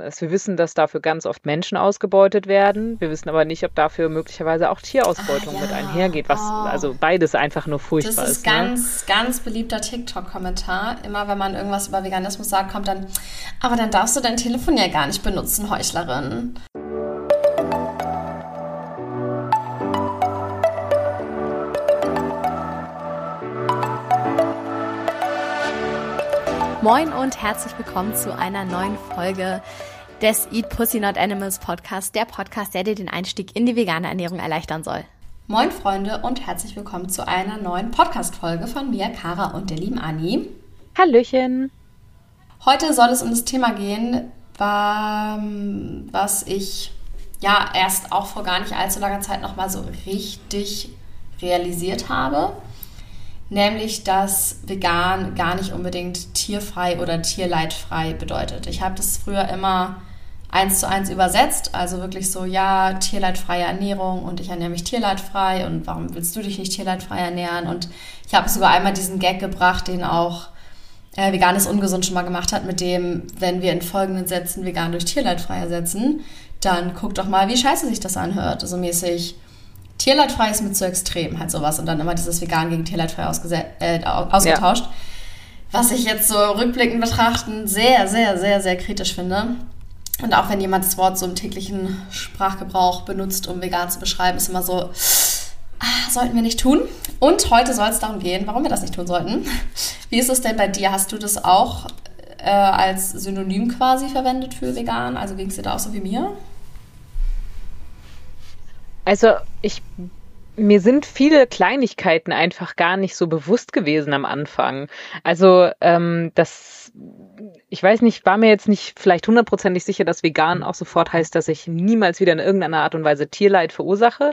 Wir wissen, dass dafür ganz oft Menschen ausgebeutet werden. Wir wissen aber nicht, ob dafür möglicherweise auch Tierausbeutung ah, ja. mit einhergeht, was oh. also beides einfach nur furchtbar ist. Das ist, ist ne? ganz, ne? ganz beliebter TikTok-Kommentar. Immer wenn man irgendwas über Veganismus sagt, kommt dann, aber dann darfst du dein Telefon ja gar nicht benutzen, Heuchlerin. Moin und herzlich willkommen zu einer neuen Folge des Eat Pussy Not Animals Podcast, der Podcast, der dir den Einstieg in die vegane Ernährung erleichtern soll. Moin Freunde und herzlich willkommen zu einer neuen Podcast-Folge von mir, Kara und der lieben Anni. Hallöchen! Heute soll es um das Thema gehen, was ich ja erst auch vor gar nicht allzu langer Zeit nochmal so richtig realisiert habe nämlich dass vegan gar nicht unbedingt tierfrei oder tierleidfrei bedeutet. Ich habe das früher immer eins zu eins übersetzt, also wirklich so, ja, tierleidfreie Ernährung und ich ernähre mich tierleidfrei und warum willst du dich nicht tierleidfrei ernähren? Und ich habe sogar einmal diesen Gag gebracht, den auch äh, Veganes Ungesund schon mal gemacht hat, mit dem, wenn wir in folgenden Sätzen vegan durch tierleidfrei ersetzen, dann guck doch mal, wie scheiße sich das anhört. Also mäßig, Tierleidfrei ist mit so extrem, halt sowas. Und dann immer dieses Vegan gegen Tierleidfrei äh, ausgetauscht. Ja. Was ich jetzt so rückblickend betrachten sehr, sehr, sehr, sehr kritisch finde. Und auch wenn jemand das Wort so im täglichen Sprachgebrauch benutzt, um vegan zu beschreiben, ist immer so, ah, sollten wir nicht tun. Und heute soll es darum gehen, warum wir das nicht tun sollten. Wie ist es denn bei dir? Hast du das auch äh, als Synonym quasi verwendet für vegan? Also ging es dir da auch so wie mir? Also ich mir sind viele Kleinigkeiten einfach gar nicht so bewusst gewesen am Anfang. Also ähm, das, ich weiß nicht, war mir jetzt nicht vielleicht hundertprozentig sicher, dass vegan auch sofort heißt, dass ich niemals wieder in irgendeiner Art und Weise Tierleid verursache.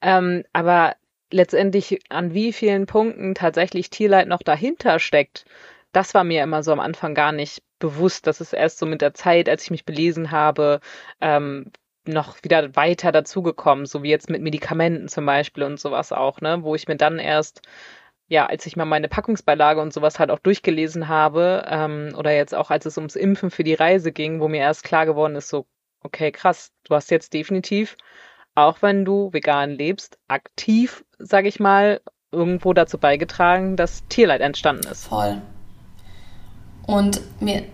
Ähm, aber letztendlich an wie vielen Punkten tatsächlich Tierleid noch dahinter steckt, das war mir immer so am Anfang gar nicht bewusst. Das ist erst so mit der Zeit, als ich mich belesen habe, ähm, noch wieder weiter dazugekommen, so wie jetzt mit Medikamenten zum Beispiel und sowas auch, ne, wo ich mir dann erst, ja, als ich mal meine Packungsbeilage und sowas halt auch durchgelesen habe, ähm, oder jetzt auch als es ums Impfen für die Reise ging, wo mir erst klar geworden ist, so, okay, krass, du hast jetzt definitiv, auch wenn du vegan lebst, aktiv, sag ich mal, irgendwo dazu beigetragen, dass Tierleid entstanden ist. Voll. Und mir.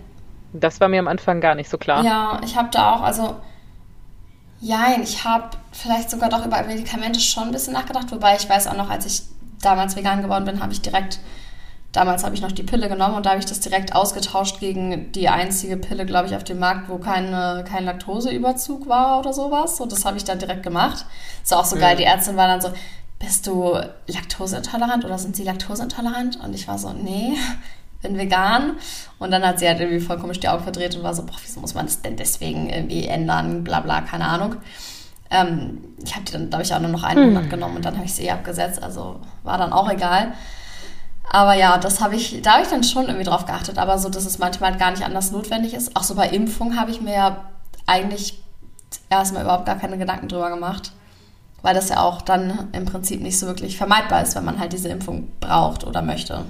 Das war mir am Anfang gar nicht so klar. Ja, ich habe da auch, also ja, ich habe vielleicht sogar doch über Medikamente schon ein bisschen nachgedacht, wobei ich weiß auch noch, als ich damals vegan geworden bin, habe ich direkt, damals habe ich noch die Pille genommen und da habe ich das direkt ausgetauscht gegen die einzige Pille, glaube ich, auf dem Markt, wo keine, kein Laktoseüberzug war oder sowas. Und das habe ich dann direkt gemacht. Ist auch so ja. geil, die Ärztin war dann so, bist du laktoseintolerant oder sind sie laktoseintolerant? Und ich war so, nee, bin vegan. Und dann hat sie halt irgendwie voll komisch die Augen verdreht und war so, boah, wieso muss man das denn deswegen irgendwie ändern, bla bla, keine Ahnung. Ähm, ich habe die dann, glaube ich, auch nur noch einen hm. Monat genommen und dann habe ich sie eh abgesetzt, also war dann auch egal. Aber ja, das habe ich, da habe ich dann schon irgendwie drauf geachtet, aber so, dass es manchmal gar nicht anders notwendig ist. Auch so bei Impfung habe ich mir ja eigentlich erstmal überhaupt gar keine Gedanken drüber gemacht, weil das ja auch dann im Prinzip nicht so wirklich vermeidbar ist, wenn man halt diese Impfung braucht oder möchte.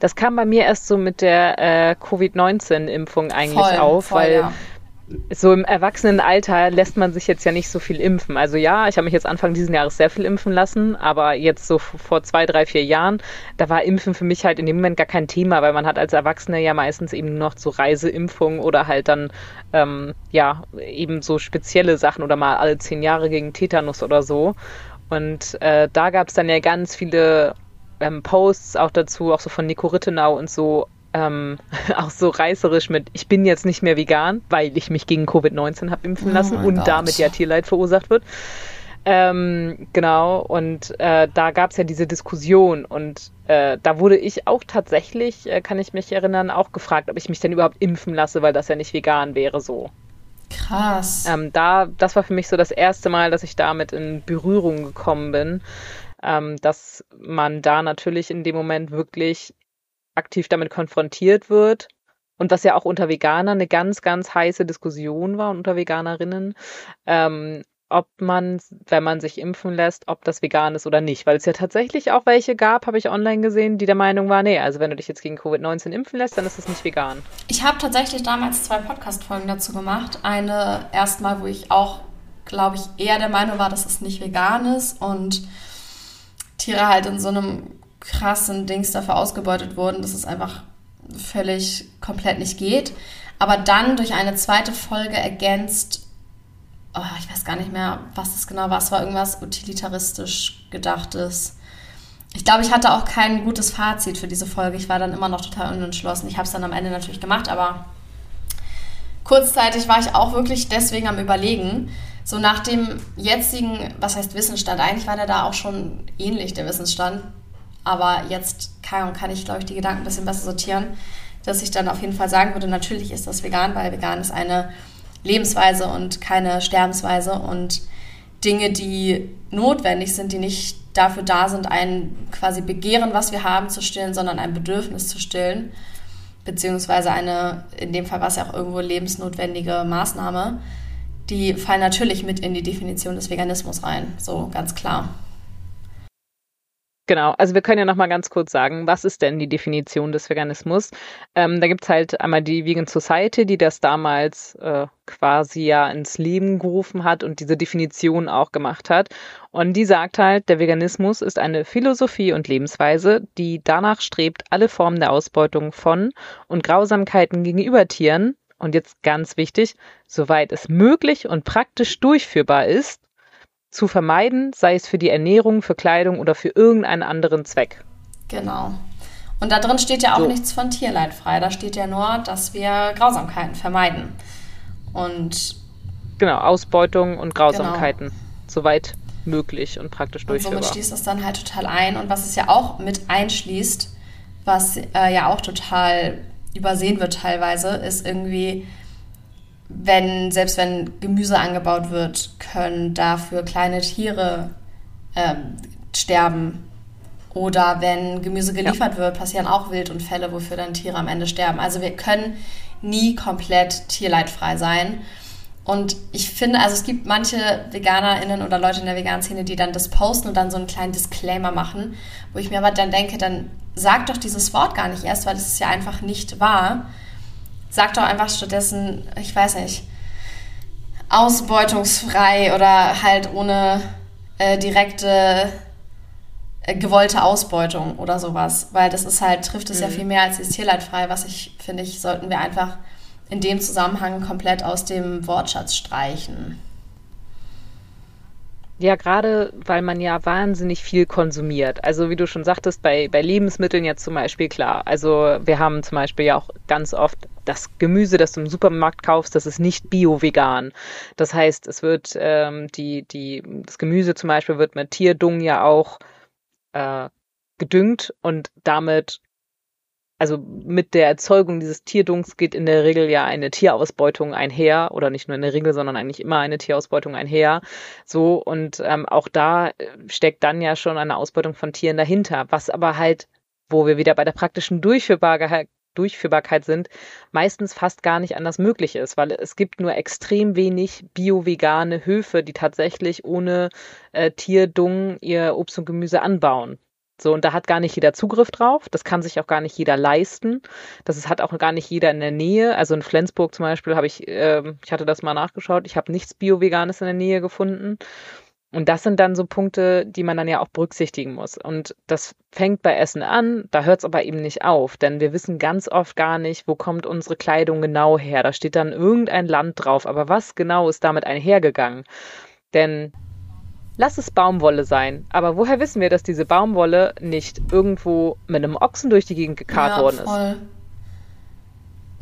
Das kam bei mir erst so mit der äh, Covid-19-Impfung eigentlich voll, auf, voll, weil ja. so im Erwachsenenalter lässt man sich jetzt ja nicht so viel impfen. Also ja, ich habe mich jetzt Anfang dieses Jahres sehr viel impfen lassen, aber jetzt so vor zwei, drei, vier Jahren, da war Impfen für mich halt in dem Moment gar kein Thema, weil man hat als Erwachsene ja meistens eben noch so Reiseimpfungen oder halt dann ähm, ja eben so spezielle Sachen oder mal alle zehn Jahre gegen Tetanus oder so. Und äh, da gab es dann ja ganz viele ähm, Posts auch dazu, auch so von Nico Rittenau und so, ähm, auch so reißerisch mit, ich bin jetzt nicht mehr vegan, weil ich mich gegen Covid-19 habe impfen lassen oh und Gott. damit ja Tierleid verursacht wird. Ähm, genau, und äh, da gab es ja diese Diskussion und äh, da wurde ich auch tatsächlich, äh, kann ich mich erinnern, auch gefragt, ob ich mich denn überhaupt impfen lasse, weil das ja nicht vegan wäre so. Krass. Ähm, da, das war für mich so das erste Mal, dass ich damit in Berührung gekommen bin ähm, dass man da natürlich in dem Moment wirklich aktiv damit konfrontiert wird. Und was ja auch unter Veganern eine ganz, ganz heiße Diskussion war und unter Veganerinnen, ähm, ob man, wenn man sich impfen lässt, ob das vegan ist oder nicht. Weil es ja tatsächlich auch welche gab, habe ich online gesehen, die der Meinung waren, nee, also wenn du dich jetzt gegen Covid-19 impfen lässt, dann ist es nicht vegan. Ich habe tatsächlich damals zwei Podcast-Folgen dazu gemacht. Eine erstmal, wo ich auch, glaube ich, eher der Meinung war, dass es nicht vegan ist und Tiere halt in so einem krassen Dings dafür ausgebeutet wurden, dass es einfach völlig komplett nicht geht. Aber dann durch eine zweite Folge ergänzt oh, ich weiß gar nicht mehr, was es genau war. Es war irgendwas utilitaristisch gedachtes. Ich glaube, ich hatte auch kein gutes Fazit für diese Folge. Ich war dann immer noch total unentschlossen. Ich habe es dann am Ende natürlich gemacht, aber kurzzeitig war ich auch wirklich deswegen am Überlegen. So nach dem jetzigen, was heißt Wissensstand, eigentlich war der da auch schon ähnlich, der Wissensstand. Aber jetzt kann, kann ich, glaube ich, die Gedanken ein bisschen besser sortieren, dass ich dann auf jeden Fall sagen würde, natürlich ist das vegan, weil vegan ist eine Lebensweise und keine Sterbensweise und Dinge, die notwendig sind, die nicht dafür da sind, ein quasi Begehren, was wir haben, zu stillen, sondern ein Bedürfnis zu stillen, beziehungsweise eine, in dem Fall war es ja auch irgendwo lebensnotwendige Maßnahme, die fallen natürlich mit in die Definition des Veganismus rein, so ganz klar. Genau, also wir können ja nochmal ganz kurz sagen, was ist denn die Definition des Veganismus? Ähm, da gibt's halt einmal die Vegan Society, die das damals äh, quasi ja ins Leben gerufen hat und diese Definition auch gemacht hat. Und die sagt halt, der Veganismus ist eine Philosophie und Lebensweise, die danach strebt, alle Formen der Ausbeutung von und Grausamkeiten gegenüber Tieren, und jetzt ganz wichtig, soweit es möglich und praktisch durchführbar ist, zu vermeiden, sei es für die Ernährung, für Kleidung oder für irgendeinen anderen Zweck. Genau. Und da drin steht ja auch so. nichts von Tierleid frei. Da steht ja nur, dass wir Grausamkeiten vermeiden. Und genau, Ausbeutung und Grausamkeiten, genau. soweit möglich und praktisch durchführbar. Und somit schließt das dann halt total ein. Und was es ja auch mit einschließt, was äh, ja auch total übersehen wird teilweise, ist irgendwie wenn, selbst wenn Gemüse angebaut wird, können dafür kleine Tiere ähm, sterben. Oder wenn Gemüse geliefert ja. wird, passieren auch Wildunfälle, wofür dann Tiere am Ende sterben. Also wir können nie komplett tierleidfrei sein. Und ich finde, also es gibt manche VeganerInnen oder Leute in der veganen Szene, die dann das posten und dann so einen kleinen Disclaimer machen, wo ich mir aber dann denke, dann sag doch dieses Wort gar nicht erst, weil das ist ja einfach nicht wahr. Sag doch einfach stattdessen, ich weiß nicht, ausbeutungsfrei oder halt ohne äh, direkte äh, gewollte Ausbeutung oder sowas. Weil das ist halt, trifft es mhm. ja viel mehr als ist tierleidfrei, was ich finde, ich sollten wir einfach in dem Zusammenhang komplett aus dem Wortschatz streichen. Ja, gerade weil man ja wahnsinnig viel konsumiert. Also wie du schon sagtest, bei, bei Lebensmitteln jetzt zum Beispiel klar. Also wir haben zum Beispiel ja auch ganz oft das Gemüse, das du im Supermarkt kaufst, das ist nicht bio-vegan. Das heißt, es wird ähm, die, die, das Gemüse zum Beispiel wird mit Tierdung ja auch äh, gedüngt und damit also mit der Erzeugung dieses Tierdungs geht in der Regel ja eine Tierausbeutung einher oder nicht nur in der Regel, sondern eigentlich immer eine Tierausbeutung einher. So und ähm, auch da äh, steckt dann ja schon eine Ausbeutung von Tieren dahinter, was aber halt, wo wir wieder bei der praktischen Durchführbarkeit Durchführbarkeit sind, meistens fast gar nicht anders möglich ist, weil es gibt nur extrem wenig bio-vegane Höfe, die tatsächlich ohne äh, Tierdung ihr Obst und Gemüse anbauen. So, und da hat gar nicht jeder Zugriff drauf. Das kann sich auch gar nicht jeder leisten. Das hat auch gar nicht jeder in der Nähe. Also in Flensburg zum Beispiel habe ich, äh, ich hatte das mal nachgeschaut, ich habe nichts Bio-Veganes in der Nähe gefunden. Und das sind dann so Punkte, die man dann ja auch berücksichtigen muss. Und das fängt bei Essen an, da hört es aber eben nicht auf, denn wir wissen ganz oft gar nicht, wo kommt unsere Kleidung genau her. Da steht dann irgendein Land drauf, aber was genau ist damit einhergegangen? Denn Lass es Baumwolle sein. Aber woher wissen wir, dass diese Baumwolle nicht irgendwo mit einem Ochsen durch die Gegend gekarrt ja, worden voll.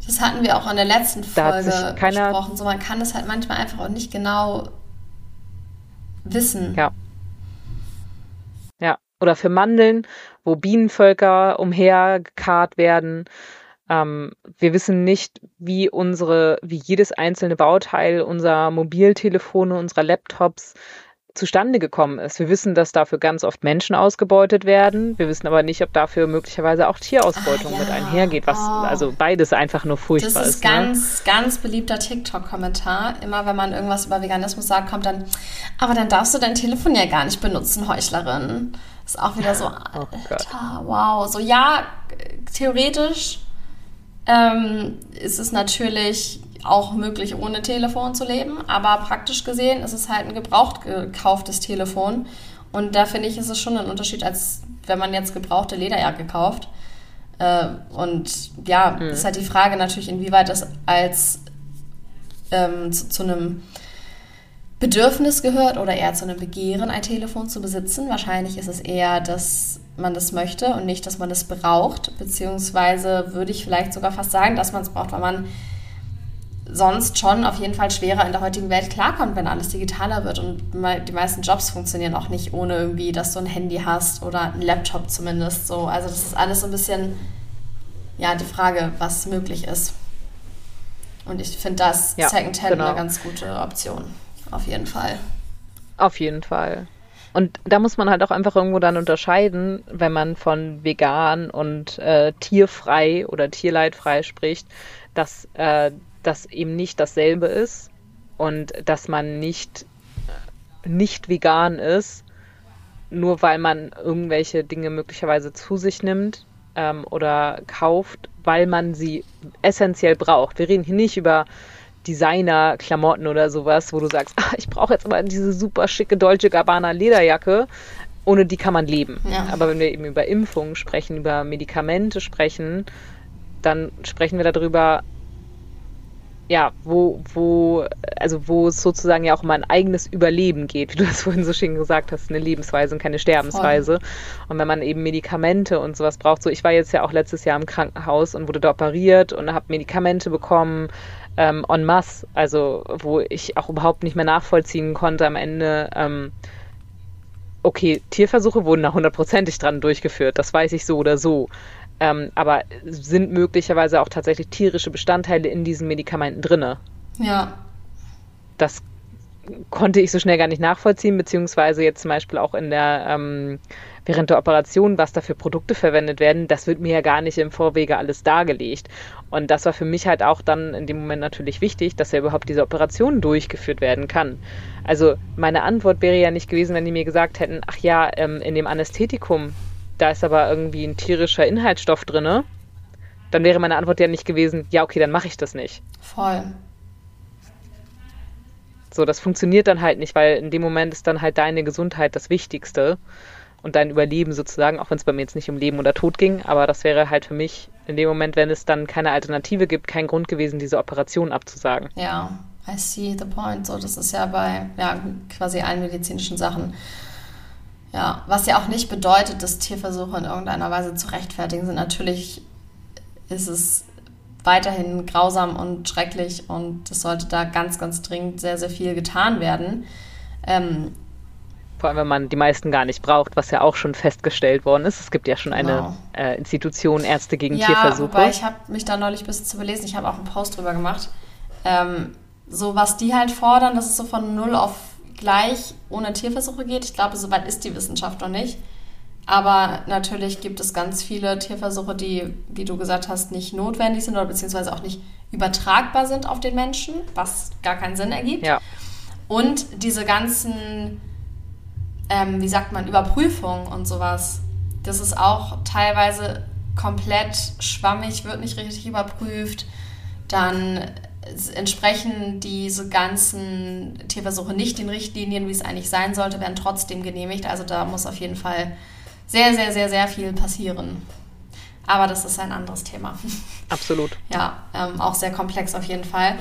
ist? Das hatten wir auch in der letzten Folge besprochen. So, man kann das halt manchmal einfach auch nicht genau wissen. Ja. Ja. Oder für Mandeln, wo Bienenvölker umhergekarrt werden. Ähm, wir wissen nicht, wie unsere, wie jedes einzelne Bauteil unserer Mobiltelefone, unserer Laptops zustande gekommen ist. Wir wissen, dass dafür ganz oft Menschen ausgebeutet werden. Wir wissen aber nicht, ob dafür möglicherweise auch Tierausbeutung ah, ja. mit einhergeht, was oh. also beides einfach nur furchtbar ist. Das ist, ist ne? ganz, ne? ganz beliebter TikTok-Kommentar. Immer wenn man irgendwas über Veganismus sagt, kommt dann, aber dann darfst du dein Telefon ja gar nicht benutzen, Heuchlerin. Ist auch wieder so, oh Alter, wow. So, ja, theoretisch ähm, ist es natürlich auch möglich, ohne Telefon zu leben, aber praktisch gesehen ist es halt ein gebraucht gekauftes Telefon. Und da finde ich, ist es schon ein Unterschied, als wenn man jetzt gebrauchte Lederjacke kauft. Äh, und ja, mhm. ist halt die Frage natürlich, inwieweit das als ähm, zu, zu einem Bedürfnis gehört oder eher zu einem Begehren, ein Telefon zu besitzen. Wahrscheinlich ist es eher, dass man das möchte und nicht, dass man das braucht. Beziehungsweise würde ich vielleicht sogar fast sagen, dass man es braucht, weil man sonst schon auf jeden Fall schwerer in der heutigen Welt klarkommt, wenn alles digitaler wird. Und die meisten Jobs funktionieren auch nicht ohne irgendwie, dass du ein Handy hast oder ein Laptop zumindest. So. Also das ist alles so ein bisschen, ja, die Frage, was möglich ist. Und ich finde das ja, Secondhand genau. eine ganz gute Option. Auf jeden Fall. Auf jeden Fall. Und da muss man halt auch einfach irgendwo dann unterscheiden, wenn man von vegan und äh, tierfrei oder tierleidfrei spricht, dass äh, das eben nicht dasselbe ist und dass man nicht, nicht vegan ist, nur weil man irgendwelche Dinge möglicherweise zu sich nimmt ähm, oder kauft, weil man sie essentiell braucht. Wir reden hier nicht über Designer-Klamotten oder sowas, wo du sagst, ah, ich brauche jetzt aber diese super schicke Dolce Gabbana Lederjacke. Ohne die kann man leben. Ja. Aber wenn wir eben über Impfungen sprechen, über Medikamente sprechen, dann sprechen wir darüber, ja, wo, wo, also wo es sozusagen ja auch um ein eigenes Überleben geht, wie du das vorhin so schön gesagt hast, eine Lebensweise und keine Sterbensweise. Voll. Und wenn man eben Medikamente und sowas braucht, so ich war jetzt ja auch letztes Jahr im Krankenhaus und wurde da operiert und habe Medikamente bekommen, ähm, en masse, also wo ich auch überhaupt nicht mehr nachvollziehen konnte am Ende, ähm, okay, Tierversuche wurden da hundertprozentig dran durchgeführt, das weiß ich so oder so. Ähm, aber sind möglicherweise auch tatsächlich tierische Bestandteile in diesen Medikamenten drinne? Ja. Das konnte ich so schnell gar nicht nachvollziehen, beziehungsweise jetzt zum Beispiel auch in der ähm, während der Operation, was da für Produkte verwendet werden, das wird mir ja gar nicht im Vorwege alles dargelegt. Und das war für mich halt auch dann in dem Moment natürlich wichtig, dass ja überhaupt diese Operation durchgeführt werden kann. Also meine Antwort wäre ja nicht gewesen, wenn die mir gesagt hätten, ach ja, ähm, in dem Anästhetikum, da ist aber irgendwie ein tierischer Inhaltsstoff drinne. Dann wäre meine Antwort ja nicht gewesen, ja, okay, dann mache ich das nicht. Voll. So, das funktioniert dann halt nicht, weil in dem Moment ist dann halt deine Gesundheit das Wichtigste und dein Überleben sozusagen, auch wenn es bei mir jetzt nicht um Leben oder Tod ging, aber das wäre halt für mich in dem Moment, wenn es dann keine Alternative gibt, kein Grund gewesen, diese Operation abzusagen. Ja, I see the point. So, das ist ja bei ja, quasi allen medizinischen Sachen. Ja, was ja auch nicht bedeutet, dass Tierversuche in irgendeiner Weise zu rechtfertigen sind. Natürlich ist es weiterhin grausam und schrecklich und es sollte da ganz, ganz dringend sehr, sehr viel getan werden. Ähm, vor allem, wenn man die meisten gar nicht braucht, was ja auch schon festgestellt worden ist. Es gibt ja schon eine genau. äh, Institution Ärzte gegen ja, Tierversuche. Wobei ich habe mich da neulich ein bisschen zu belesen. Ich habe auch einen Post drüber gemacht. Ähm, so was die halt fordern, dass es so von null auf gleich ohne Tierversuche geht. Ich glaube, so weit ist die Wissenschaft noch nicht. Aber natürlich gibt es ganz viele Tierversuche, die, wie du gesagt hast, nicht notwendig sind oder beziehungsweise auch nicht übertragbar sind auf den Menschen, was gar keinen Sinn ergibt. Ja. Und diese ganzen ähm, wie sagt man, Überprüfung und sowas. Das ist auch teilweise komplett schwammig, wird nicht richtig überprüft. Dann entsprechen diese ganzen Tierversuche nicht den Richtlinien, wie es eigentlich sein sollte, werden trotzdem genehmigt. Also da muss auf jeden Fall sehr, sehr, sehr, sehr viel passieren. Aber das ist ein anderes Thema. Absolut. Ja, ähm, auch sehr komplex auf jeden Fall.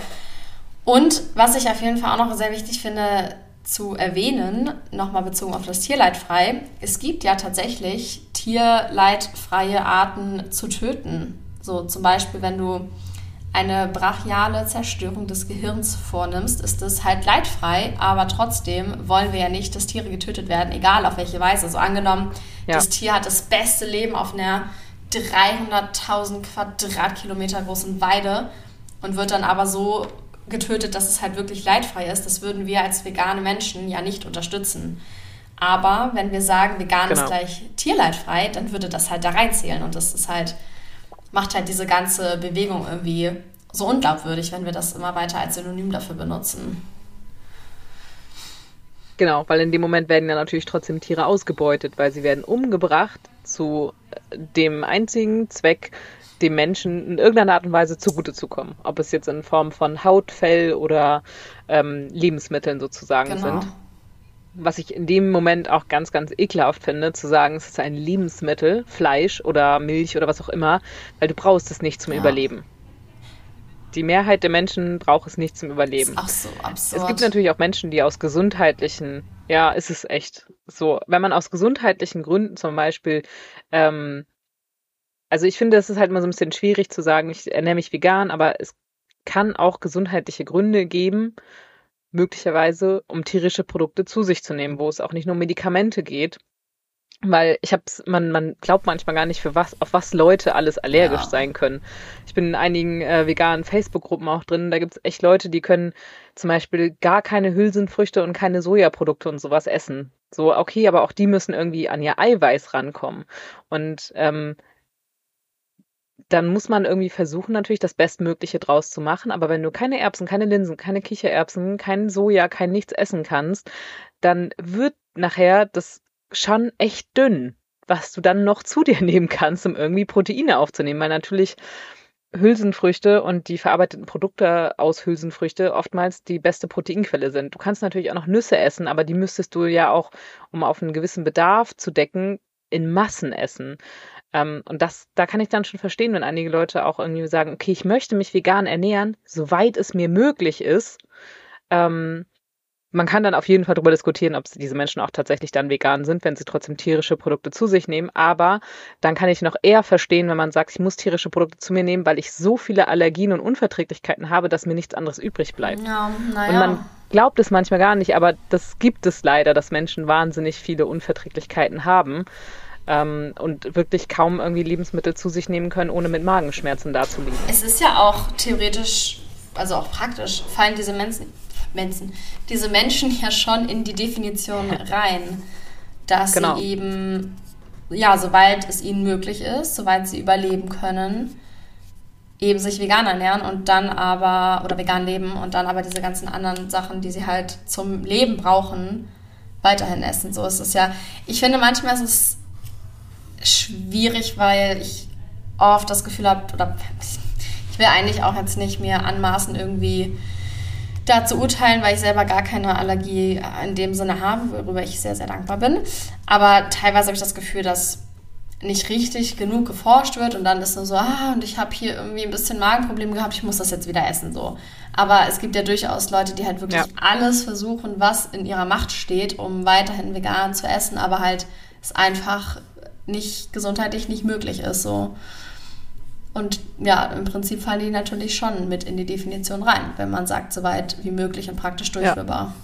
Und was ich auf jeden Fall auch noch sehr wichtig finde, zu erwähnen, nochmal bezogen auf das Tierleidfrei. Es gibt ja tatsächlich tierleidfreie Arten zu töten. So zum Beispiel, wenn du eine brachiale Zerstörung des Gehirns vornimmst, ist das halt leidfrei, aber trotzdem wollen wir ja nicht, dass Tiere getötet werden, egal auf welche Weise. So angenommen, ja. das Tier hat das beste Leben auf einer 300.000 Quadratkilometer großen Weide und wird dann aber so getötet, dass es halt wirklich leidfrei ist. Das würden wir als vegane Menschen ja nicht unterstützen. Aber wenn wir sagen, vegan genau. ist gleich tierleidfrei, dann würde das halt da reinzählen. Und das ist halt, macht halt diese ganze Bewegung irgendwie so unglaubwürdig, wenn wir das immer weiter als Synonym dafür benutzen. Genau, weil in dem Moment werden ja natürlich trotzdem Tiere ausgebeutet, weil sie werden umgebracht zu dem einzigen Zweck, dem Menschen in irgendeiner Art und Weise zugute zu kommen. Ob es jetzt in Form von Haut, Fell oder ähm, Lebensmitteln sozusagen genau. sind. Was ich in dem Moment auch ganz, ganz ekelhaft finde, zu sagen, es ist ein Lebensmittel, Fleisch oder Milch oder was auch immer, weil du brauchst es nicht zum ja. Überleben. Die Mehrheit der Menschen braucht es nicht zum Überleben. Ach so absurd. Es gibt natürlich auch Menschen, die aus gesundheitlichen, ja, ist es echt so, wenn man aus gesundheitlichen Gründen zum Beispiel ähm, also ich finde, es ist halt immer so ein bisschen schwierig zu sagen, ich ernähre mich vegan, aber es kann auch gesundheitliche Gründe geben, möglicherweise, um tierische Produkte zu sich zu nehmen, wo es auch nicht nur um Medikamente geht. Weil ich hab's, man, man glaubt manchmal gar nicht, für was, auf was Leute alles allergisch ja. sein können. Ich bin in einigen äh, veganen Facebook-Gruppen auch drin. Da gibt's echt Leute, die können zum Beispiel gar keine Hülsenfrüchte und keine Sojaprodukte und sowas essen. So, okay, aber auch die müssen irgendwie an ihr Eiweiß rankommen. Und ähm, dann muss man irgendwie versuchen, natürlich das Bestmögliche draus zu machen. Aber wenn du keine Erbsen, keine Linsen, keine Kichererbsen, kein Soja, kein nichts essen kannst, dann wird nachher das schon echt dünn, was du dann noch zu dir nehmen kannst, um irgendwie Proteine aufzunehmen. Weil natürlich Hülsenfrüchte und die verarbeiteten Produkte aus Hülsenfrüchte oftmals die beste Proteinquelle sind. Du kannst natürlich auch noch Nüsse essen, aber die müsstest du ja auch, um auf einen gewissen Bedarf zu decken, in Massen essen. Ähm, und das, da kann ich dann schon verstehen, wenn einige Leute auch irgendwie sagen, okay, ich möchte mich vegan ernähren, soweit es mir möglich ist. Ähm, man kann dann auf jeden Fall darüber diskutieren, ob diese Menschen auch tatsächlich dann vegan sind, wenn sie trotzdem tierische Produkte zu sich nehmen. Aber dann kann ich noch eher verstehen, wenn man sagt, ich muss tierische Produkte zu mir nehmen, weil ich so viele Allergien und Unverträglichkeiten habe, dass mir nichts anderes übrig bleibt. Ja, naja. Und man glaubt es manchmal gar nicht, aber das gibt es leider, dass Menschen wahnsinnig viele Unverträglichkeiten haben ähm, und wirklich kaum irgendwie Lebensmittel zu sich nehmen können, ohne mit Magenschmerzen dazuliegen. Es ist ja auch theoretisch, also auch praktisch, fallen diese Menschen, Menschen, diese Menschen ja schon in die Definition rein, dass genau. sie eben, ja, soweit es ihnen möglich ist, soweit sie überleben können, eben sich vegan ernähren und dann aber, oder vegan leben und dann aber diese ganzen anderen Sachen, die sie halt zum Leben brauchen, weiterhin essen. So ist es ja. Ich finde, manchmal ist es schwierig, weil ich oft das Gefühl habe, oder ich will eigentlich auch jetzt nicht mir anmaßen, irgendwie dazu urteilen, weil ich selber gar keine Allergie in dem Sinne habe, worüber ich sehr, sehr dankbar bin. Aber teilweise habe ich das Gefühl, dass nicht richtig genug geforscht wird und dann ist nur so, ah, und ich habe hier irgendwie ein bisschen Magenprobleme gehabt, ich muss das jetzt wieder essen, so. Aber es gibt ja durchaus Leute, die halt wirklich ja. alles versuchen, was in ihrer Macht steht, um weiterhin vegan zu essen, aber halt es einfach nicht gesundheitlich nicht möglich ist. So. Und ja, im Prinzip fallen die natürlich schon mit in die Definition rein, wenn man sagt, so weit wie möglich und praktisch durchführbar. Ja.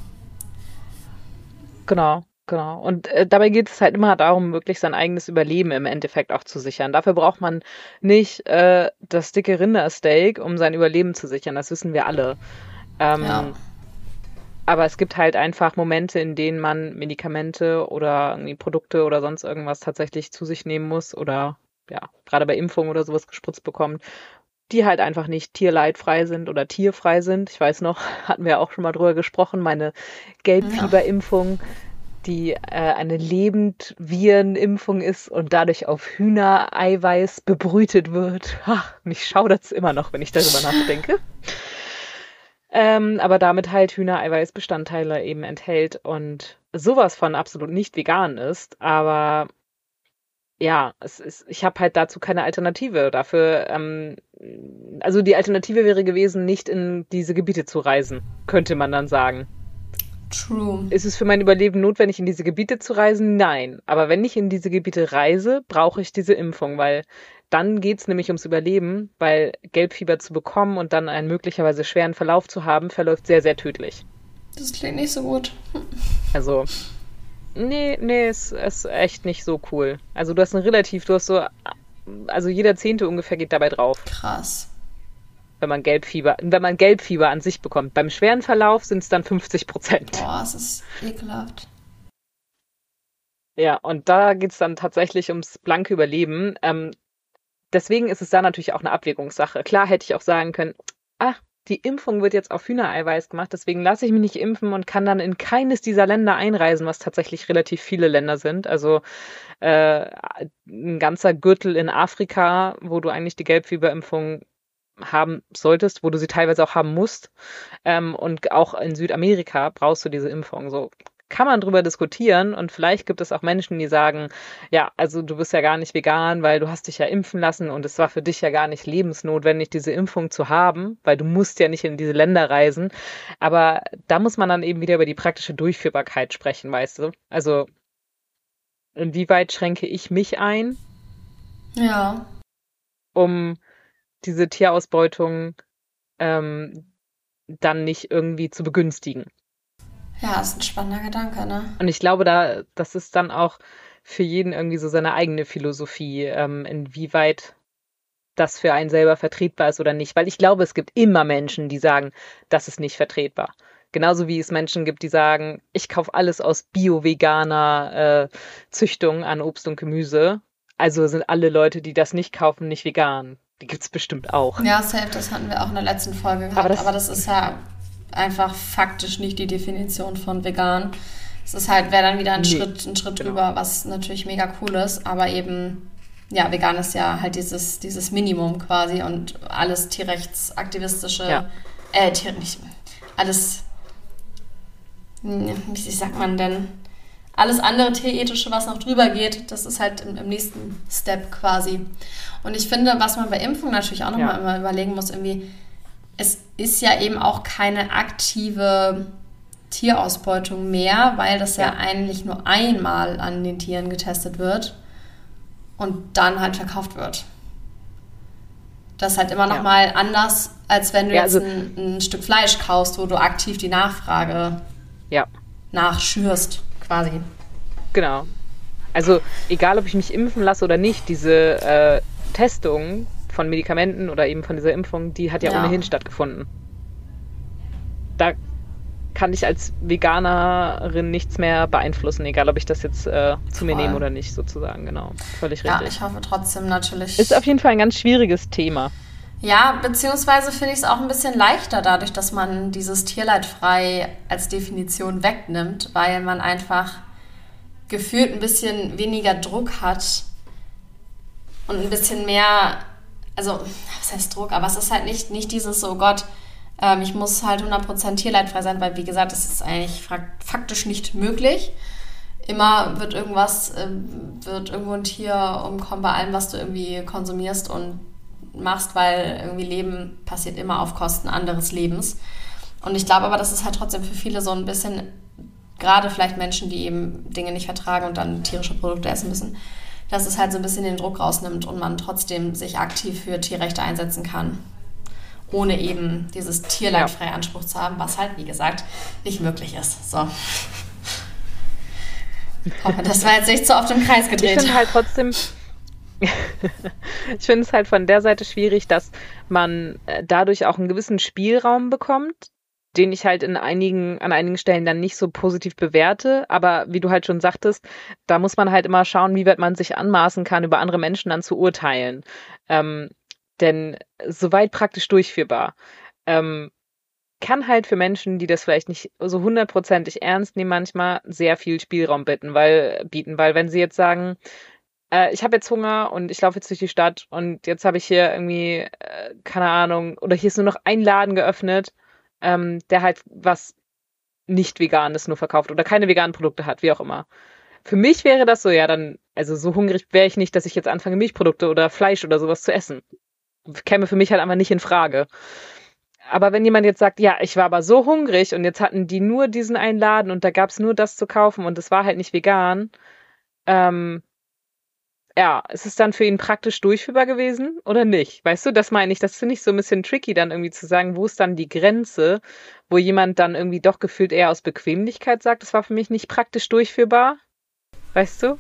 Genau, genau. Und äh, dabei geht es halt immer darum, wirklich sein eigenes Überleben im Endeffekt auch zu sichern. Dafür braucht man nicht äh, das dicke Rindersteak, um sein Überleben zu sichern. Das wissen wir alle. Ähm, ja. Aber es gibt halt einfach Momente, in denen man Medikamente oder irgendwie Produkte oder sonst irgendwas tatsächlich zu sich nehmen muss oder ja, gerade bei Impfungen oder sowas gespritzt bekommt, die halt einfach nicht tierleidfrei sind oder tierfrei sind. Ich weiß noch, hatten wir auch schon mal drüber gesprochen, meine Gelbfieberimpfung, die äh, eine Lebendvirenimpfung ist und dadurch auf Hühnereiweiß bebrütet wird. Ach, mich schaudert's immer noch, wenn ich darüber nachdenke ähm, aber damit halt Hühnereiweißbestandteile eben enthält und sowas von absolut nicht vegan ist, aber ja, es ist, ich habe halt dazu keine Alternative. Dafür, ähm, also die Alternative wäre gewesen, nicht in diese Gebiete zu reisen, könnte man dann sagen. True. Ist es für mein Überleben notwendig, in diese Gebiete zu reisen? Nein. Aber wenn ich in diese Gebiete reise, brauche ich diese Impfung, weil dann geht es nämlich ums Überleben, weil Gelbfieber zu bekommen und dann einen möglicherweise schweren Verlauf zu haben, verläuft sehr, sehr tödlich. Das klingt nicht so gut. Also, nee, nee, es ist echt nicht so cool. Also du hast ein relativ, du hast so, also jeder Zehnte ungefähr geht dabei drauf. Krass. wenn man Gelbfieber, wenn man Gelbfieber an sich bekommt. Beim schweren Verlauf sind es dann 50 Prozent. Boah, es ist ekelhaft. Ja, und da geht es dann tatsächlich ums blanke Überleben. Ähm, deswegen ist es da natürlich auch eine Abwägungssache. Klar hätte ich auch sagen können, ach, die Impfung wird jetzt auf Hühnereiweiß gemacht, deswegen lasse ich mich nicht impfen und kann dann in keines dieser Länder einreisen, was tatsächlich relativ viele Länder sind. Also äh, ein ganzer Gürtel in Afrika, wo du eigentlich die Gelbfieberimpfung haben solltest, wo du sie teilweise auch haben musst. Ähm, und auch in Südamerika brauchst du diese Impfung. So kann man drüber diskutieren und vielleicht gibt es auch Menschen, die sagen, ja, also du bist ja gar nicht vegan, weil du hast dich ja impfen lassen und es war für dich ja gar nicht lebensnotwendig, diese Impfung zu haben, weil du musst ja nicht in diese Länder reisen. Aber da muss man dann eben wieder über die praktische Durchführbarkeit sprechen, weißt du? Also inwieweit schränke ich mich ein? Ja. Um diese Tierausbeutung ähm, dann nicht irgendwie zu begünstigen. Ja, ist ein spannender Gedanke, ne? Und ich glaube, da, das ist dann auch für jeden irgendwie so seine eigene Philosophie, ähm, inwieweit das für einen selber vertretbar ist oder nicht. Weil ich glaube, es gibt immer Menschen, die sagen, das ist nicht vertretbar. Genauso wie es Menschen gibt, die sagen, ich kaufe alles aus bio-veganer äh, Züchtung an Obst und Gemüse. Also sind alle Leute, die das nicht kaufen, nicht vegan. Die gibt es bestimmt auch. Ja, safe, das hatten wir auch in der letzten Folge gehabt. Aber das, aber das ist ja einfach faktisch nicht die Definition von vegan. Es ist halt, wäre dann wieder ein nee, Schritt, ein Schritt genau. drüber, was natürlich mega cool ist, aber eben, ja, vegan ist ja halt dieses, dieses Minimum quasi und alles tierrechtsaktivistische, ja. äh, Tier, nicht, alles, hm, wie sagt man denn, alles andere tierethische, was noch drüber geht, das ist halt im, im, nächsten Step quasi. Und ich finde, was man bei Impfung natürlich auch nochmal ja. immer überlegen muss, irgendwie, es ist ja eben auch keine aktive Tierausbeutung mehr, weil das ja, ja eigentlich nur einmal an den Tieren getestet wird und dann halt verkauft wird. Das ist halt immer noch ja. mal anders, als wenn du ja, jetzt also, ein, ein, Stück Fleisch kaufst, wo du aktiv die Nachfrage ja. nachschürst, quasi. Genau. Also egal, ob ich mich impfen lasse oder nicht, diese äh, Testung von Medikamenten oder eben von dieser Impfung, die hat ja, ja. ohnehin stattgefunden. Da kann ich als Veganerin nichts mehr beeinflussen, egal ob ich das jetzt äh, zu mir nehme oder nicht, sozusagen, genau. Völlig richtig. Ja, ich hoffe trotzdem natürlich. Ist auf jeden Fall ein ganz schwieriges Thema. Ja, beziehungsweise finde ich es auch ein bisschen leichter dadurch, dass man dieses tierleidfrei als Definition wegnimmt, weil man einfach gefühlt ein bisschen weniger Druck hat und ein bisschen mehr also, was heißt Druck, aber es ist halt nicht, nicht dieses so, oh Gott, ähm, ich muss halt 100% tierleidfrei sein, weil, wie gesagt, das ist eigentlich faktisch nicht möglich. Immer wird irgendwas, äh, wird irgendwo ein Tier umkommen bei allem, was du irgendwie konsumierst und machst, weil irgendwie Leben passiert immer auf Kosten anderes Lebens. Und ich glaube aber, das ist halt trotzdem für viele so ein bisschen, gerade vielleicht Menschen, die eben Dinge nicht vertragen und dann tierische Produkte essen müssen, dass es halt so ein bisschen den Druck rausnimmt und man trotzdem sich aktiv für Tierrechte einsetzen kann. Ohne eben dieses tierleidfreie Anspruch zu haben, was halt, wie gesagt, nicht möglich ist. So. Ich hoffe, das war jetzt nicht so oft im Kreis gedreht. Ich finde halt trotzdem, ich finde es halt von der Seite schwierig, dass man äh, dadurch auch einen gewissen Spielraum bekommt, den ich halt in einigen, an einigen Stellen dann nicht so positiv bewerte. Aber wie du halt schon sagtest, da muss man halt immer schauen, wie weit man sich anmaßen kann, über andere Menschen dann zu urteilen. Ähm, denn soweit praktisch durchführbar. Ähm, kann halt für Menschen, die das vielleicht nicht so hundertprozentig ernst nehmen, manchmal sehr viel Spielraum bieten, weil, bieten, weil wenn sie jetzt sagen, äh, ich habe jetzt Hunger und ich laufe jetzt durch die Stadt und jetzt habe ich hier irgendwie, äh, keine Ahnung, oder hier ist nur noch ein Laden geöffnet ähm, der halt was nicht veganes nur verkauft oder keine veganen Produkte hat, wie auch immer. Für mich wäre das so, ja, dann, also so hungrig wäre ich nicht, dass ich jetzt anfange, Milchprodukte oder Fleisch oder sowas zu essen. Käme für mich halt einfach nicht in Frage. Aber wenn jemand jetzt sagt, ja, ich war aber so hungrig und jetzt hatten die nur diesen einen Laden und da gab's nur das zu kaufen und es war halt nicht vegan, ähm, ja, ist es dann für ihn praktisch durchführbar gewesen oder nicht? Weißt du, das meine ich, das finde ich so ein bisschen tricky, dann irgendwie zu sagen, wo ist dann die Grenze, wo jemand dann irgendwie doch gefühlt eher aus Bequemlichkeit sagt, das war für mich nicht praktisch durchführbar. Weißt du?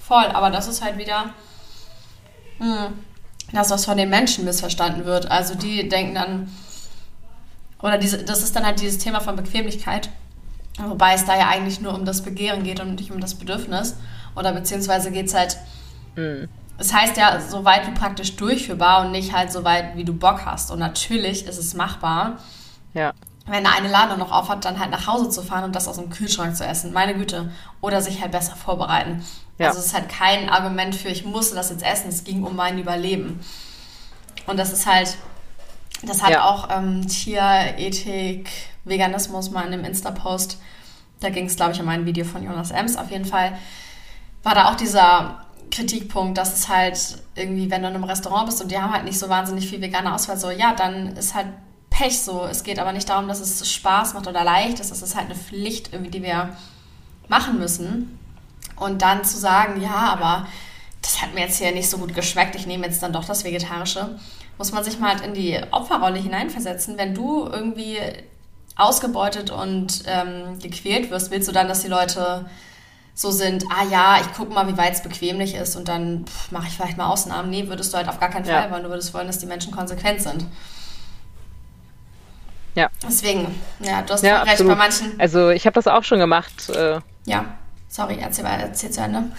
Voll, aber das ist halt wieder. Mh, hm, dass was von den Menschen missverstanden wird. Also die denken dann, oder diese, das ist dann halt dieses Thema von Bequemlichkeit. Wobei es da ja eigentlich nur um das Begehren geht und nicht um das Bedürfnis. Oder beziehungsweise geht es halt. Mhm. Es heißt ja, so weit wie praktisch durchführbar und nicht halt so weit, wie du Bock hast. Und natürlich ist es machbar. Ja. Wenn der eine Laden noch auf hat, dann halt nach Hause zu fahren und das aus dem Kühlschrank zu essen. Meine Güte. Oder sich halt besser vorbereiten. Ja. Also es ist halt kein Argument für, ich musste das jetzt essen. Es ging um mein Überleben. Und das ist halt, das hat ja. auch ähm, Tierethik, Veganismus mal in einem Insta-Post. Da ging es, glaube ich, um ein Video von Jonas Ems. Auf jeden Fall war da auch dieser Kritikpunkt, dass es halt irgendwie, wenn du in einem Restaurant bist und die haben halt nicht so wahnsinnig viel vegane Auswahl, so ja, dann ist halt Pech so. Es geht aber nicht darum, dass es Spaß macht oder leicht ist. Es ist halt eine Pflicht, irgendwie, die wir machen müssen. Und dann zu sagen, ja, aber das hat mir jetzt hier nicht so gut geschmeckt, ich nehme jetzt dann doch das Vegetarische, muss man sich mal halt in die Opferrolle hineinversetzen. Wenn du irgendwie ausgebeutet und ähm, gequält wirst, willst du dann, dass die Leute so sind, ah ja, ich gucke mal, wie weit es bequemlich ist und dann mache ich vielleicht mal Ausnahmen. Nee, würdest du halt auf gar keinen Fall, ja. weil du würdest wollen, dass die Menschen konsequent sind. Ja. Deswegen, ja, du hast ja, recht absolut. bei manchen. Also ich habe das auch schon gemacht. Äh, ja, sorry, erzähl, erzähl zu Ende.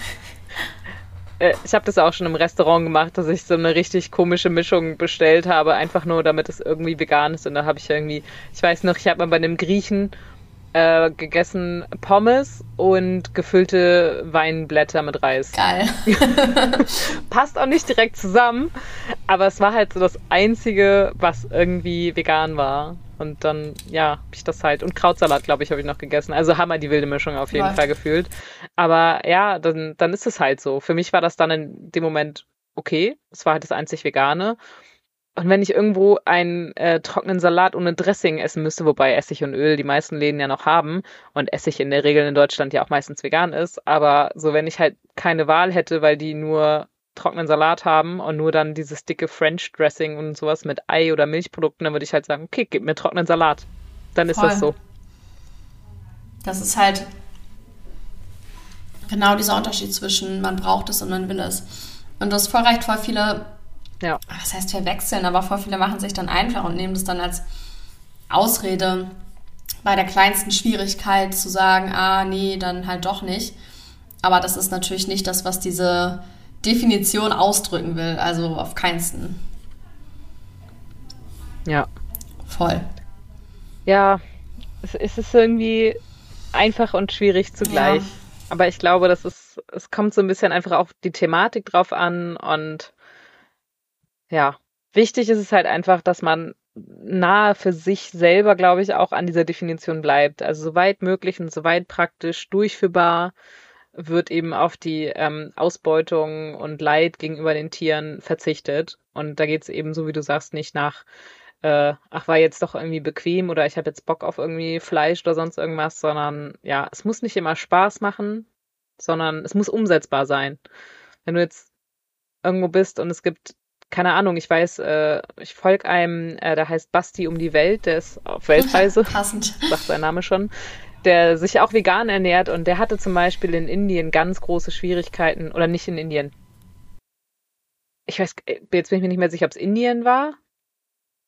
Äh, ich habe das auch schon im Restaurant gemacht, dass ich so eine richtig komische Mischung bestellt habe, einfach nur damit es irgendwie vegan ist. Und da habe ich irgendwie, ich weiß noch, ich habe mal bei einem Griechen äh, gegessen Pommes und gefüllte Weinblätter mit Reis. Geil. Passt auch nicht direkt zusammen, aber es war halt so das Einzige, was irgendwie vegan war. Und dann, ja, habe ich das halt. Und Krautsalat, glaube ich, habe ich noch gegessen. Also Hammer die wilde Mischung auf jeden Läuft. Fall gefühlt. Aber ja, dann, dann ist es halt so. Für mich war das dann in dem Moment okay. Es war halt das einzig Vegane. Und wenn ich irgendwo einen äh, trockenen Salat ohne Dressing essen müsste, wobei Essig und Öl die meisten Läden ja noch haben und Essig in der Regel in Deutschland ja auch meistens vegan ist, aber so wenn ich halt keine Wahl hätte, weil die nur trockenen Salat haben und nur dann dieses dicke French Dressing und sowas mit Ei oder Milchprodukten, dann würde ich halt sagen, okay, gib mir trockenen Salat. Dann ist Voll. das so. Das ist halt genau dieser Unterschied zwischen man braucht es und man will es. Und du hast voll recht, voll viele, ja. das heißt verwechseln, aber voll viele machen sich dann einfach und nehmen das dann als Ausrede bei der kleinsten Schwierigkeit zu sagen, ah nee, dann halt doch nicht. Aber das ist natürlich nicht das, was diese Definition ausdrücken will. Also auf keinsten. Ja. Voll. Ja, es, es ist irgendwie einfach und schwierig zugleich. Ja. Aber ich glaube, das ist, es kommt so ein bisschen einfach auf die Thematik drauf an und ja, wichtig ist es halt einfach, dass man nahe für sich selber, glaube ich, auch an dieser Definition bleibt. Also soweit möglich und soweit praktisch durchführbar wird eben auf die ähm, Ausbeutung und Leid gegenüber den Tieren verzichtet. Und da geht es eben, so wie du sagst, nicht nach, äh, ach, war jetzt doch irgendwie bequem oder ich habe jetzt Bock auf irgendwie Fleisch oder sonst irgendwas, sondern ja, es muss nicht immer Spaß machen, sondern es muss umsetzbar sein. Wenn du jetzt irgendwo bist und es gibt keine Ahnung, ich weiß, äh, ich folge einem, äh, der heißt Basti um die Welt, der ist auf Weltreise. Passend. Sagt sein Name schon der sich auch vegan ernährt und der hatte zum Beispiel in Indien ganz große Schwierigkeiten, oder nicht in Indien. Ich weiß, äh, jetzt bin ich mir nicht mehr sicher, ob es Indien war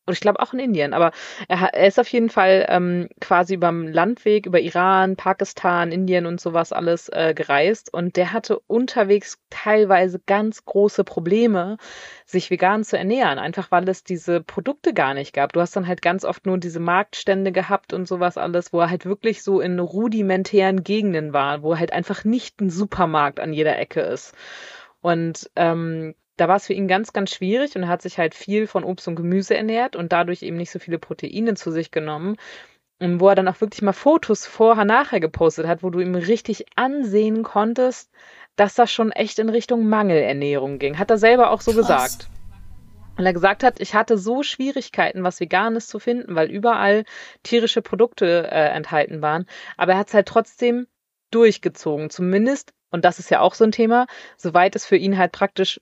und ich glaube auch in Indien, aber er, er ist auf jeden Fall ähm, quasi überm Landweg über Iran, Pakistan, Indien und sowas alles äh, gereist und der hatte unterwegs teilweise ganz große Probleme, sich vegan zu ernähren, einfach weil es diese Produkte gar nicht gab. Du hast dann halt ganz oft nur diese Marktstände gehabt und sowas alles, wo er halt wirklich so in rudimentären Gegenden war, wo halt einfach nicht ein Supermarkt an jeder Ecke ist. Und ähm, da war es für ihn ganz, ganz schwierig und er hat sich halt viel von Obst und Gemüse ernährt und dadurch eben nicht so viele Proteine zu sich genommen. Und wo er dann auch wirklich mal Fotos vorher, nachher gepostet hat, wo du ihm richtig ansehen konntest, dass das schon echt in Richtung Mangelernährung ging. Hat er selber auch so Krass. gesagt. Und er gesagt hat, ich hatte so Schwierigkeiten, was Veganes zu finden, weil überall tierische Produkte äh, enthalten waren. Aber er hat es halt trotzdem durchgezogen. Zumindest, und das ist ja auch so ein Thema, soweit es für ihn halt praktisch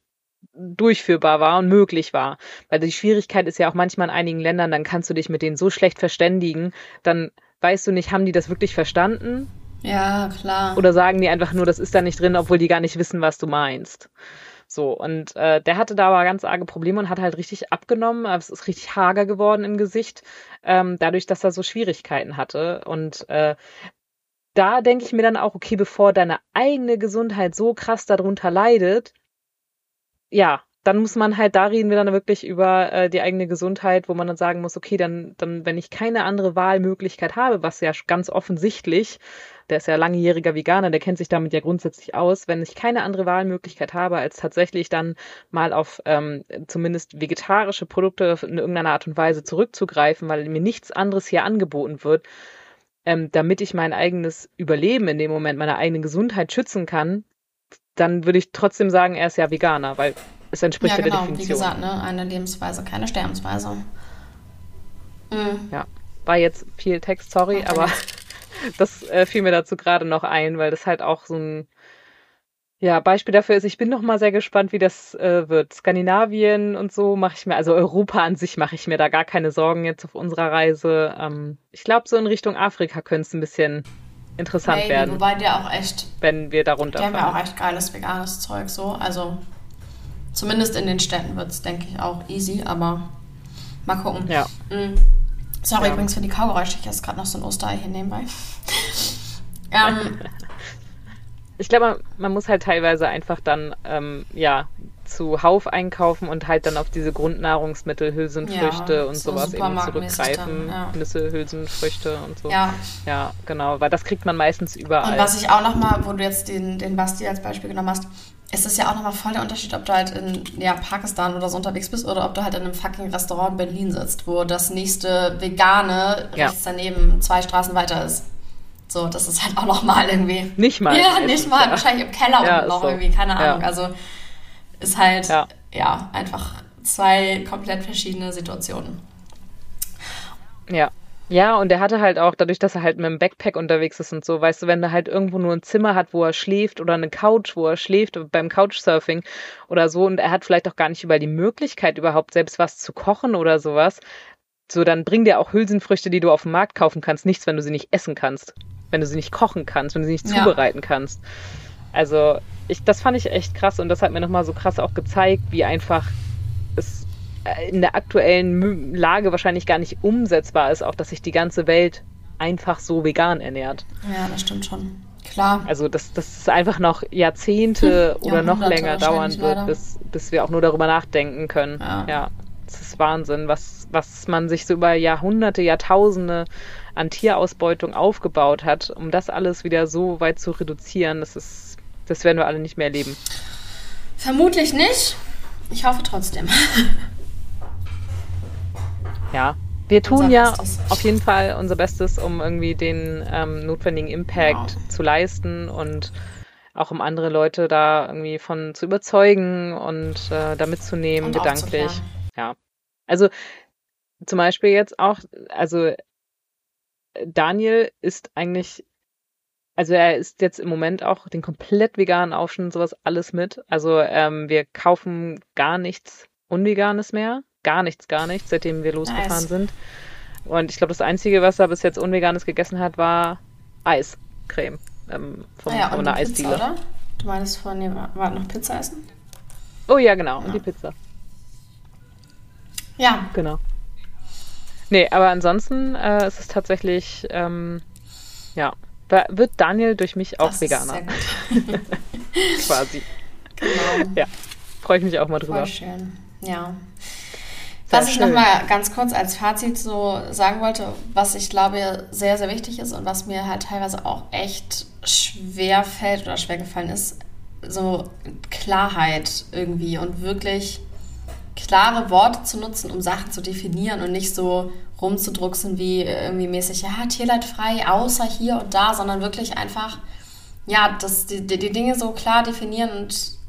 durchführbar war und möglich war. Weil die Schwierigkeit ist ja auch manchmal in einigen Ländern, dann kannst du dich mit denen so schlecht verständigen, dann weißt du nicht, haben die das wirklich verstanden? Ja, klar. Oder sagen die einfach nur, das ist da nicht drin, obwohl die gar nicht wissen, was du meinst. So, und äh, der hatte da aber ganz arge Probleme und hat halt richtig abgenommen. Es ist richtig hager geworden im Gesicht, ähm, dadurch, dass er so Schwierigkeiten hatte. Und äh, da denke ich mir dann auch, okay, bevor deine eigene Gesundheit so krass darunter leidet, ja, dann muss man halt, da reden wir dann wirklich über äh, die eigene Gesundheit, wo man dann sagen muss, okay, dann, dann, wenn ich keine andere Wahlmöglichkeit habe, was ja ganz offensichtlich, der ist ja langjähriger Veganer, der kennt sich damit ja grundsätzlich aus, wenn ich keine andere Wahlmöglichkeit habe, als tatsächlich dann mal auf ähm, zumindest vegetarische Produkte in irgendeiner Art und Weise zurückzugreifen, weil mir nichts anderes hier angeboten wird, ähm, damit ich mein eigenes Überleben in dem Moment, meine eigene Gesundheit schützen kann, dann würde ich trotzdem sagen, er ist ja Veganer, weil es entspricht ja, genau, der Definition. Wie gesagt, ne? eine Lebensweise, keine Sterbensweise. Mhm. Ja, war jetzt viel Text, sorry, okay. aber das äh, fiel mir dazu gerade noch ein, weil das halt auch so ein ja, Beispiel dafür ist, ich bin noch mal sehr gespannt, wie das äh, wird. Skandinavien und so mache ich mir, also Europa an sich mache ich mir da gar keine Sorgen jetzt auf unserer Reise. Ähm, ich glaube, so in Richtung Afrika könnte es ein bisschen interessant Maybe, werden. Wobei der auch echt, wenn wir darunter Die haben ja auch echt geiles veganes Zeug so, also Zumindest in den Städten wird es, denke ich, auch easy, aber mal gucken. Ja. Mhm. Sorry ja. übrigens für die Kaugeräusche. Ich esse gerade noch so ein Osterei hier nebenbei. ähm, ich glaube, man muss halt teilweise einfach dann, ähm, ja, zuhauf einkaufen und halt dann auf diese Grundnahrungsmittel, Hülsenfrüchte ja, und so sowas eben zurückgreifen. Dann, ja. Nüsse, Hülsenfrüchte und so. Ja. Ja, genau, weil das kriegt man meistens überall. Und was ich auch nochmal, wo du jetzt den, den Basti als Beispiel genommen hast, ist es ja auch nochmal voll der Unterschied, ob du halt in ja, Pakistan oder so unterwegs bist oder ob du halt in einem fucking Restaurant in Berlin sitzt, wo das nächste Vegane ja. rechts daneben zwei Straßen weiter ist. So, das ist halt auch nochmal irgendwie. Nicht mal. Ja, nicht mal. Ja. Wahrscheinlich im Keller ja, noch so. irgendwie, keine Ahnung. Also ist halt, ja. ja, einfach zwei komplett verschiedene Situationen. Ja. Ja, und er hatte halt auch, dadurch, dass er halt mit dem Backpack unterwegs ist und so, weißt du, wenn er halt irgendwo nur ein Zimmer hat, wo er schläft oder eine Couch, wo er schläft beim Couchsurfing oder so und er hat vielleicht auch gar nicht über die Möglichkeit überhaupt selbst was zu kochen oder sowas, so dann bring dir auch Hülsenfrüchte, die du auf dem Markt kaufen kannst, nichts, wenn du sie nicht essen kannst, wenn du sie nicht kochen kannst, wenn du sie nicht ja. zubereiten kannst. Also, ich, das fand ich echt krass und das hat mir nochmal so krass auch gezeigt, wie einfach es in der aktuellen Lage wahrscheinlich gar nicht umsetzbar ist, auch dass sich die ganze Welt einfach so vegan ernährt. Ja, das stimmt schon. Klar. Also, dass das einfach noch Jahrzehnte hm. oder noch länger dauern wird, bis, bis wir auch nur darüber nachdenken können. Ja. ja. Das ist Wahnsinn, was, was man sich so über Jahrhunderte, Jahrtausende an Tierausbeutung aufgebaut hat, um das alles wieder so weit zu reduzieren, das ist, das werden wir alle nicht mehr erleben. Vermutlich nicht. Ich hoffe trotzdem. Ja, wir tun ja auf jeden Fall unser Bestes, um irgendwie den ähm, notwendigen Impact wow. zu leisten und auch um andere Leute da irgendwie von zu überzeugen und äh, da mitzunehmen, und gedanklich. Ja. Also zum Beispiel jetzt auch, also Daniel ist eigentlich, also er ist jetzt im Moment auch den komplett veganen Aufschnitt und sowas alles mit. Also ähm, wir kaufen gar nichts Unveganes mehr gar nichts, gar nichts, seitdem wir losgefahren nice. sind. Und ich glaube, das Einzige, was er bis jetzt Unveganes gegessen hat, war Eiscreme ähm, vom, ah ja, von einer Eisdiele. Oder? Du meinst von dem, war noch Pizza essen? Oh ja, genau, ja. und die Pizza. Ja. Genau. Nee, aber ansonsten äh, ist es tatsächlich, ähm, ja, wird Daniel durch mich auch das Veganer. Quasi. Genau. Ja, freue ich mich auch mal drüber. Voll schön. Ja. Was ich nochmal ganz kurz als Fazit so sagen wollte, was ich glaube sehr, sehr wichtig ist und was mir halt teilweise auch echt schwer fällt oder schwer gefallen ist, so Klarheit irgendwie und wirklich klare Worte zu nutzen, um Sachen zu definieren und nicht so rumzudrucksen wie irgendwie mäßig, ja, tierleidfrei, außer hier und da, sondern wirklich einfach, ja, das, die, die Dinge so klar definieren und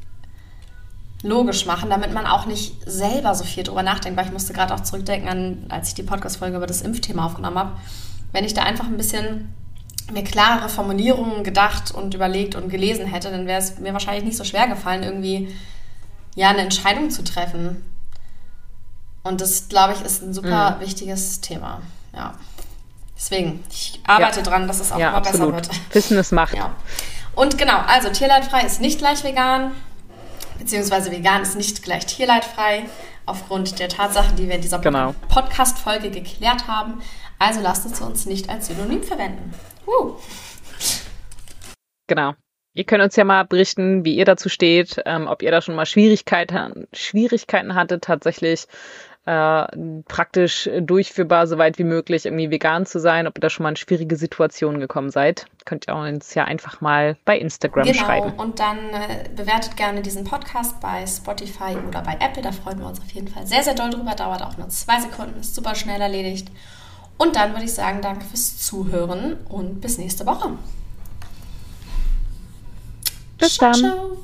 logisch machen, damit man auch nicht selber so viel drüber nachdenkt, weil ich musste gerade auch zurückdenken an, als ich die Podcast-Folge über das Impfthema aufgenommen habe. Wenn ich da einfach ein bisschen mir klarere Formulierungen gedacht und überlegt und gelesen hätte, dann wäre es mir wahrscheinlich nicht so schwer gefallen, irgendwie ja eine Entscheidung zu treffen. Und das, glaube ich, ist ein super mhm. wichtiges Thema. Ja. Deswegen, ich arbeite ja. dran, dass es auch ja, immer absolut. besser wird. Wissen ist Macht. Ja. Und genau, also tierleidfrei ist nicht gleich vegan beziehungsweise vegan ist nicht gleich tierleidfrei, aufgrund der Tatsachen, die wir in dieser genau. Podcast-Folge geklärt haben. Also lasst es uns nicht als Synonym verwenden. Uh. Genau. Ihr könnt uns ja mal berichten, wie ihr dazu steht, ähm, ob ihr da schon mal Schwierigkeiten, Schwierigkeiten hattet, tatsächlich äh, praktisch durchführbar, so weit wie möglich irgendwie vegan zu sein, ob ihr da schon mal in schwierige Situationen gekommen seid. Könnt ihr uns ja einfach mal bei Instagram genau, schreiben. Genau, und dann äh, bewertet gerne diesen Podcast bei Spotify oder bei Apple. Da freuen wir uns auf jeden Fall sehr, sehr doll drüber. Dauert auch nur zwei Sekunden, ist super schnell erledigt. Und dann würde ich sagen, danke fürs Zuhören und bis nächste Woche. Bis ciao, dann. Ciao.